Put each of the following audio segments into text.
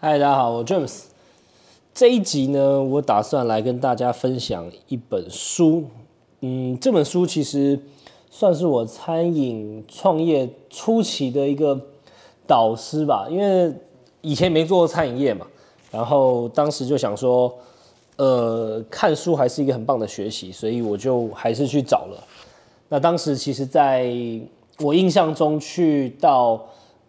嗨，大家好，我 James。这一集呢，我打算来跟大家分享一本书。嗯，这本书其实算是我餐饮创业初期的一个导师吧，因为以前没做过餐饮业嘛，然后当时就想说，呃，看书还是一个很棒的学习，所以我就还是去找了。那当时其实在我印象中去到。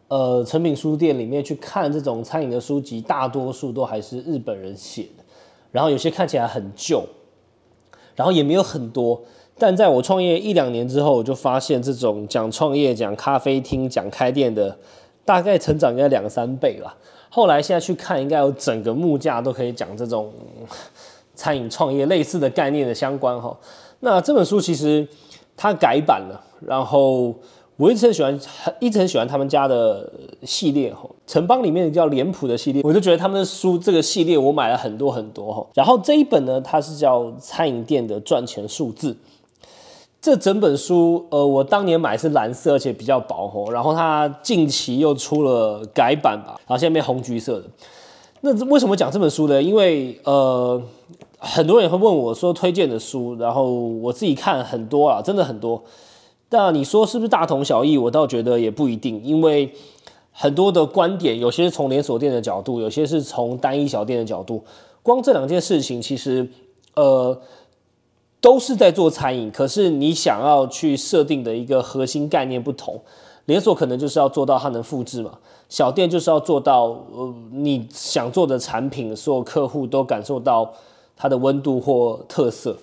呃，成品书店里面去看这种餐饮的书籍，大多数都还是日本人写的，然后有些看起来很旧，然后也没有很多。但在我创业一两年之后，我就发现这种讲创业、讲咖啡厅、讲开店的，大概成长应该两三倍吧。后来现在去看，应该有整个木架都可以讲这种 餐饮创业类似的概念的相关哈。那这本书其实它改版了，然后。我一直很喜欢，很一直很喜欢他们家的系列哈，城邦里面叫脸谱的系列，我就觉得他们的书这个系列我买了很多很多哈。然后这一本呢，它是叫餐饮店的赚钱数字。这整本书，呃，我当年买是蓝色，而且比较薄哈。然后它近期又出了改版吧，然后现在变红橘色的。那为什么讲这本书呢？因为呃，很多人会问我说推荐的书，然后我自己看很多啊，真的很多。但你说是不是大同小异？我倒觉得也不一定，因为很多的观点，有些是从连锁店的角度，有些是从单一小店的角度。光这两件事情，其实呃都是在做餐饮，可是你想要去设定的一个核心概念不同。连锁可能就是要做到它能复制嘛，小店就是要做到呃你想做的产品，所有客户都感受到它的温度或特色。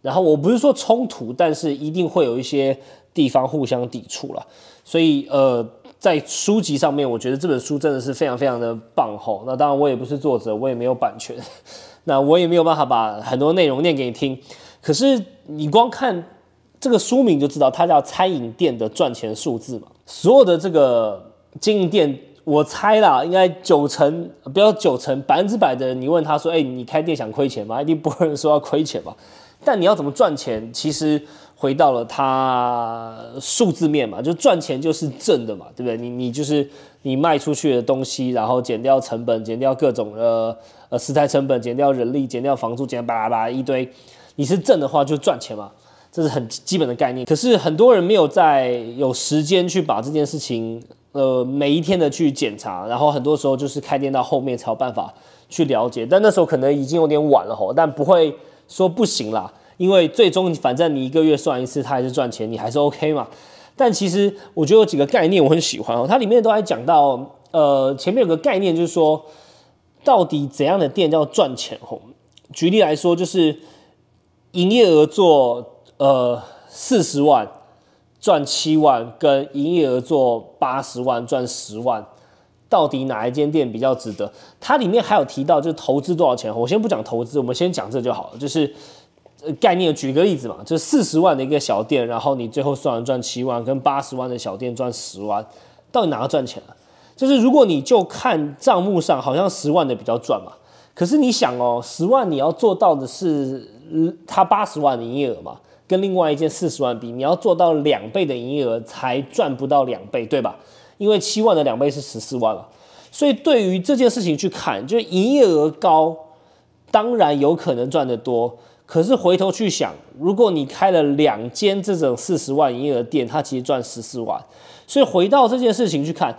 然后我不是说冲突，但是一定会有一些。地方互相抵触了，所以呃，在书籍上面，我觉得这本书真的是非常非常的棒吼。那当然，我也不是作者，我也没有版权，那我也没有办法把很多内容念给你听。可是你光看这个书名就知道，它叫餐饮店的赚钱数字嘛。所有的这个经营店，我猜啦，应该九成不要九成，百分之百的人，你问他说：“哎，你开店想亏钱吗？”一定不会说要亏钱吧。但你要怎么赚钱，其实。回到了它数字面嘛，就赚钱就是正的嘛，对不对？你你就是你卖出去的东西，然后减掉成本，减掉各种呃呃食材成本，减掉人力，减掉房租，减巴拉巴拉一堆，你是正的话就赚钱嘛，这是很基本的概念。可是很多人没有在有时间去把这件事情呃每一天的去检查，然后很多时候就是开店到后面才有办法去了解，但那时候可能已经有点晚了吼，但不会说不行啦。因为最终反正你一个月算一次，它还是赚钱，你还是 OK 嘛。但其实我觉得有几个概念我很喜欢哦，它里面都还讲到，呃，前面有个概念就是说，到底怎样的店叫赚钱？吼，举例来说，就是营业额做呃四十万赚七万，跟营业额做八十万赚十万，到底哪一间店比较值得？它里面还有提到，就是投资多少钱？我先不讲投资，我们先讲这就好了，就是。概念，举个例子嘛，就四十万的一个小店，然后你最后算完赚七万，跟八十万的小店赚十万，到底哪个赚钱了？就是如果你就看账目上，好像十万的比较赚嘛。可是你想哦，十万你要做到的是，他八十万的营业额嘛，跟另外一件四十万比，你要做到两倍的营业额才赚不到两倍，对吧？因为七万的两倍是十四万了。所以对于这件事情去看，就是营业额高，当然有可能赚得多。可是回头去想，如果你开了两间这种四十万营业额店，它其实赚十四万。所以回到这件事情去看，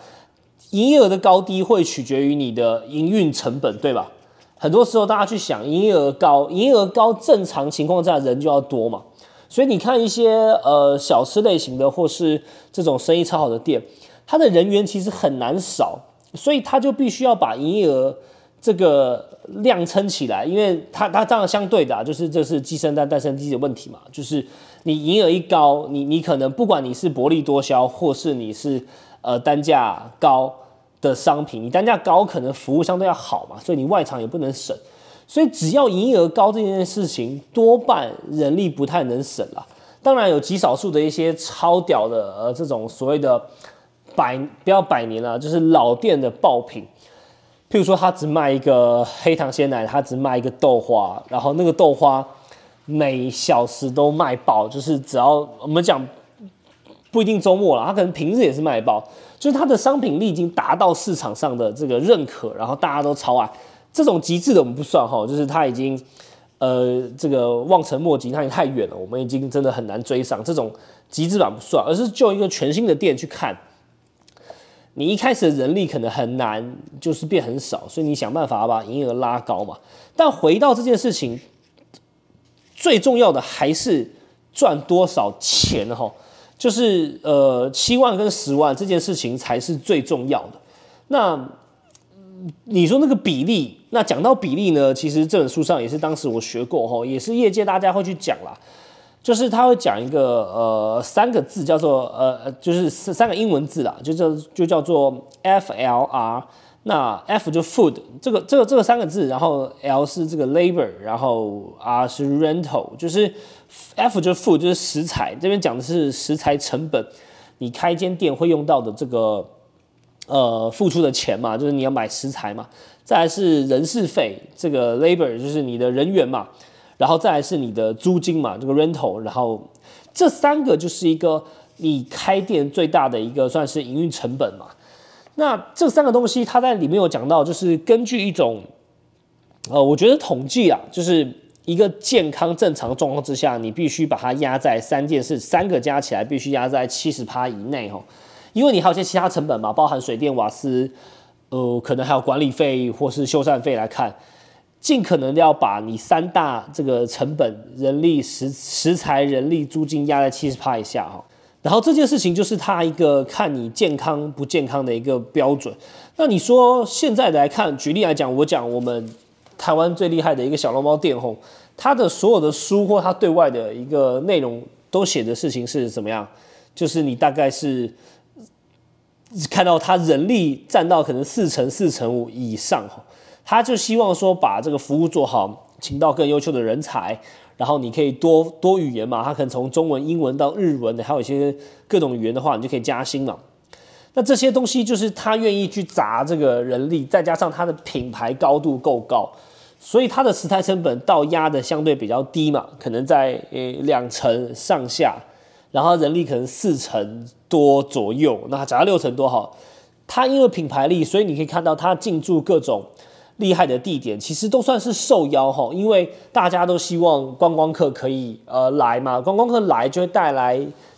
营业额的高低会取决于你的营运成本，对吧？很多时候大家去想，营业额高，营业额高，正常情况下人就要多嘛。所以你看一些呃小吃类型的，或是这种生意超好的店，它的人员其实很难少，所以他就必须要把营业额。这个量撑起来，因为它它这样相对的，就是这是鸡生蛋蛋生鸡的问题嘛，就是你营业额一高，你你可能不管你是薄利多销，或是你是呃单价高的商品，你单价高可能服务相对要好嘛，所以你外场也不能省，所以只要营业额高这件事情，多半人力不太能省了。当然有极少数的一些超屌的呃这种所谓的百不要百年了，就是老店的爆品。譬如说，他只卖一个黑糖鲜奶，他只卖一个豆花，然后那个豆花每小时都卖爆，就是只要我们讲不一定周末了，他可能平日也是卖爆，就是它的商品力已经达到市场上的这个认可，然后大家都超爱。这种极致的我们不算哈，就是它已经呃这个望尘莫及，它已经太远了，我们已经真的很难追上。这种极致版不算，而是就一个全新的店去看。你一开始的人力可能很难，就是变很少，所以你想办法把营业额拉高嘛。但回到这件事情，最重要的还是赚多少钱哈，就是呃七万跟十万这件事情才是最重要的。那你说那个比例，那讲到比例呢，其实这本书上也是当时我学过哈，也是业界大家会去讲啦。就是他会讲一个呃三个字叫做呃就是三个英文字啦，就叫就叫做 F L R，那 F 就 food 这个这个这个三个字，然后 L 是这个 labor，然后 R 是 rental，就是 F 就 food 就是食材，这边讲的是食材成本，你开间店会用到的这个呃付出的钱嘛，就是你要买食材嘛，再来是人事费，这个 labor 就是你的人员嘛。然后再来是你的租金嘛，这个 rental，然后这三个就是一个你开店最大的一个算是营运成本嘛。那这三个东西，它在里面有讲到，就是根据一种，呃，我觉得统计啊，就是一个健康正常状况之下，你必须把它压在三件事，三个加起来必须压在七十趴以内哈，因为你还有些其他成本嘛，包含水电瓦斯，呃，可能还有管理费或是修缮费来看。尽可能要把你三大这个成本，人力、食食材、人力、租金压在七十趴以下哈。然后这件事情就是他一个看你健康不健康的一个标准。那你说现在来看，举例来讲，我讲我们台湾最厉害的一个小笼包店吼，它的所有的书或它对外的一个内容都写的事情是怎么样？就是你大概是看到他人力占到可能四成、四成五以上哈。他就希望说把这个服务做好，请到更优秀的人才，然后你可以多多语言嘛，他可能从中文、英文到日文的，还有一些各种语言的话，你就可以加薪嘛。那这些东西就是他愿意去砸这个人力，再加上他的品牌高度够高，所以他的食材成本到压的相对比较低嘛，可能在呃两成上下，然后人力可能四成多左右，那假如六成多好，他因为品牌力，所以你可以看到他进驻各种。厉害的地点其实都算是受邀哈，因为大家都希望观光客可以呃来嘛，观光客来就会带来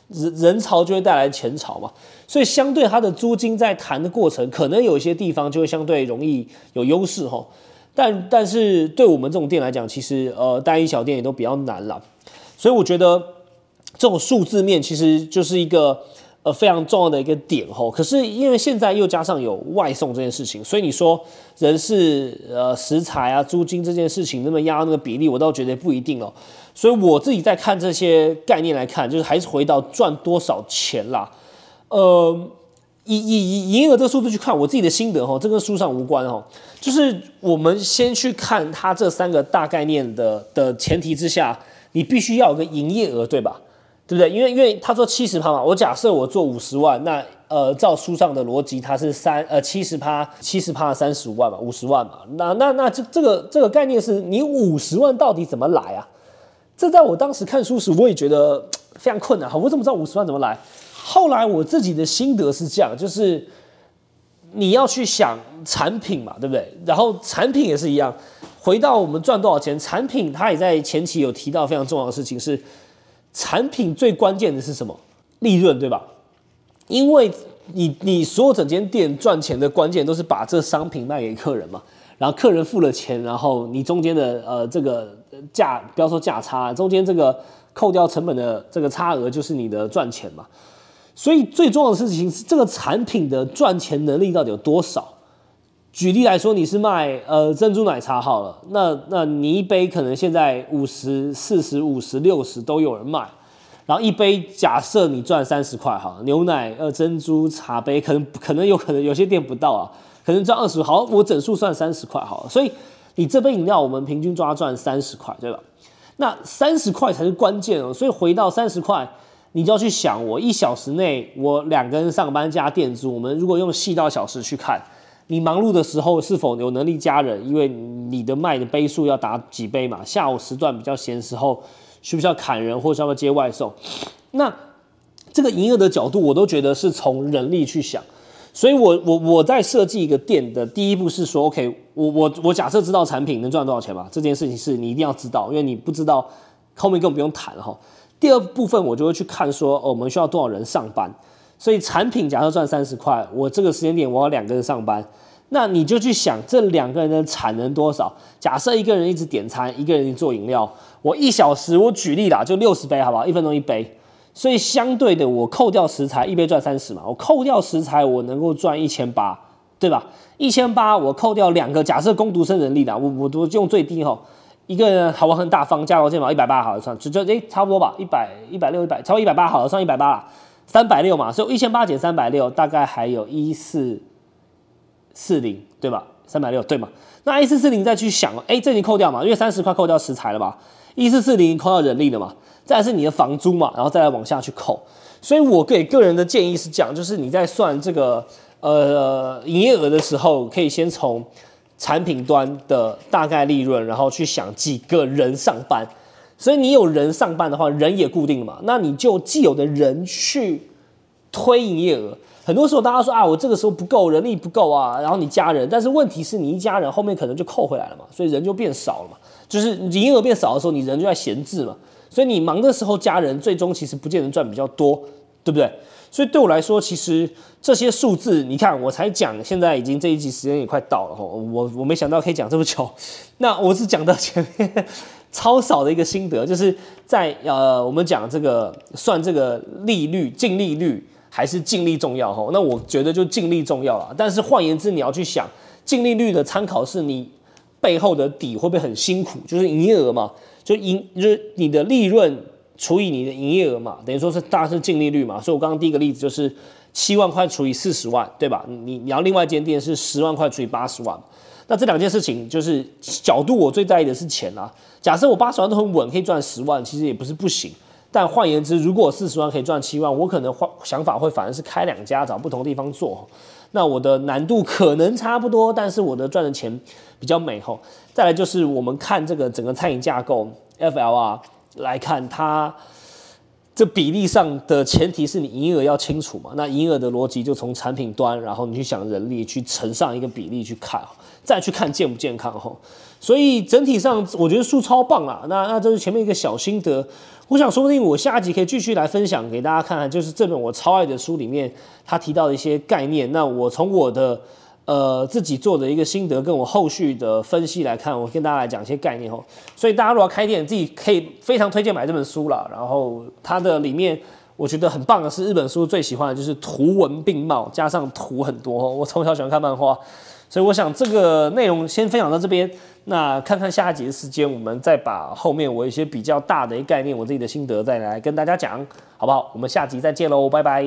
人人潮，就会带来钱潮嘛，所以相对它的租金在谈的过程，可能有一些地方就会相对容易有优势哈，但但是对我们这种店来讲，其实呃单一小店也都比较难了，所以我觉得这种数字面其实就是一个。呃，非常重要的一个点吼，可是因为现在又加上有外送这件事情，所以你说人事、呃食材啊、租金这件事情那么压那个比例，我倒觉得不一定哦。所以我自己在看这些概念来看，就是还是回到赚多少钱啦。呃，以以以营业额这个数字去看，我自己的心得吼，这跟书上无关吼，就是我们先去看它这三个大概念的的前提之下，你必须要有个营业额，对吧？对不对？因为因为他说七十趴嘛，我假设我做五十万，那呃，照书上的逻辑，它是三呃七十趴，七十趴三十五万嘛，五十万嘛。那那那这这个这个概念是你五十万到底怎么来啊？这在我当时看书时，我也觉得非常困难。哈，我怎么知道五十万怎么来？后来我自己的心得是这样，就是你要去想产品嘛，对不对？然后产品也是一样，回到我们赚多少钱，产品它也在前期有提到非常重要的事情是。产品最关键的是什么？利润，对吧？因为你你所有整间店赚钱的关键都是把这商品卖给客人嘛，然后客人付了钱，然后你中间的呃这个价，不要说价差，中间这个扣掉成本的这个差额就是你的赚钱嘛。所以最重要的事情是这个产品的赚钱能力到底有多少？举例来说，你是卖呃珍珠奶茶好了，那那你一杯可能现在五十四十五十六十都有人卖，然后一杯假设你赚三十块哈，牛奶呃珍珠茶杯可能可能有可能有些店不到啊，可能赚二十好，我整数算三十块好了，所以你这杯饮料我们平均抓赚三十块对吧？那三十块才是关键哦，所以回到三十块，你就要去想我一小时内我两个人上班加店租，我们如果用细到小时去看。你忙碌的时候是否有能力加人？因为你的卖的杯数要打几杯嘛。下午时段比较闲时候，需不需要砍人或者要不要接外送？那这个营业的角度，我都觉得是从人力去想。所以我我我在设计一个店的第一步是说，OK，我我我假设知道产品能赚多少钱吧，这件事情是你一定要知道，因为你不知道后面根本不用谈哈。第二部分我就会去看说，我们需要多少人上班。所以产品假设赚三十块，我这个时间点我要两个人上班，那你就去想这两个人的产能多少。假设一个人一直点餐，一个人做饮料，我一小时我举例啦，就六十杯，好不好？一分钟一杯。所以相对的，我扣掉食材，一杯赚三十嘛。我扣掉食材，我能够赚一千八，对吧？一千八，我扣掉两个，假设工读生人力的，我我都用最低哈，一个人好我很大方，加劳健保一百八，好了算，就就诶差不多吧，一百一百六一百，超过一百八好了，算一百八了，三百六嘛，所以一千八减三百六，大概还有一四四零，对吧？三百六对吗？那一四四零再去想，哎，这已经扣掉嘛，因为三十块扣掉食材了吧？一四四零扣掉人力了嘛？再是你的房租嘛，然后再来往下去扣，所以我给个人的建议是讲，就是你在算这个呃营业额的时候，可以先从产品端的大概利润，然后去想几个人上班。所以你有人上班的话，人也固定了嘛，那你就既有的人去推营业额。很多时候大家说啊，我这个时候不够人力不够啊，然后你加人，但是问题是你一加人，后面可能就扣回来了嘛，所以人就变少了嘛。就是营业额变少的时候，你人就在闲置嘛。所以你忙的时候加人，最终其实不见得赚比较多，对不对？所以对我来说，其实这些数字，你看我才讲，现在已经这一集时间也快到了哈，我我没想到可以讲这么久。那我是讲到前面超少的一个心得，就是在呃我们讲这个算这个利率净利率还是净利重要哈？那我觉得就净利重要了。但是换言之，你要去想净利率的参考是你背后的底会不会很辛苦，就是营业额嘛。就营就是你的利润除以你的营业额嘛，等于说是大是净利率嘛。所以我刚刚第一个例子就是七万块除以四十万，对吧？你你要另外一间店是十万块除以八十万，那这两件事情就是角度，我最在意的是钱啊。假设我八十万都很稳，可以赚十万，其实也不是不行。但换言之，如果四十万可以赚七万，我可能换想法会反而是开两家，找不同地方做。那我的难度可能差不多，但是我的赚的钱比较美吼。再来就是我们看这个整个餐饮架构 FLR 来看，它这比例上的前提是你营业额要清楚嘛。那营业额的逻辑就从产品端，然后你去想人力去乘上一个比例去看，再去看健不健康哈。所以整体上我觉得数超棒啊。那那这是前面一个小心得。我想说不定我下一集可以继续来分享给大家看看，就是这本我超爱的书里面他提到的一些概念。那我从我的呃自己做的一个心得，跟我后续的分析来看，我跟大家来讲一些概念哦。所以大家如果要开店，自己可以非常推荐买这本书了。然后它的里面我觉得很棒的是日本书最喜欢的就是图文并茂，加上图很多。我从小喜欢看漫画，所以我想这个内容先分享到这边。那看看下一集的时间，我们再把后面我一些比较大的一个概念，我自己的心得再来跟大家讲，好不好？我们下集再见喽，拜拜。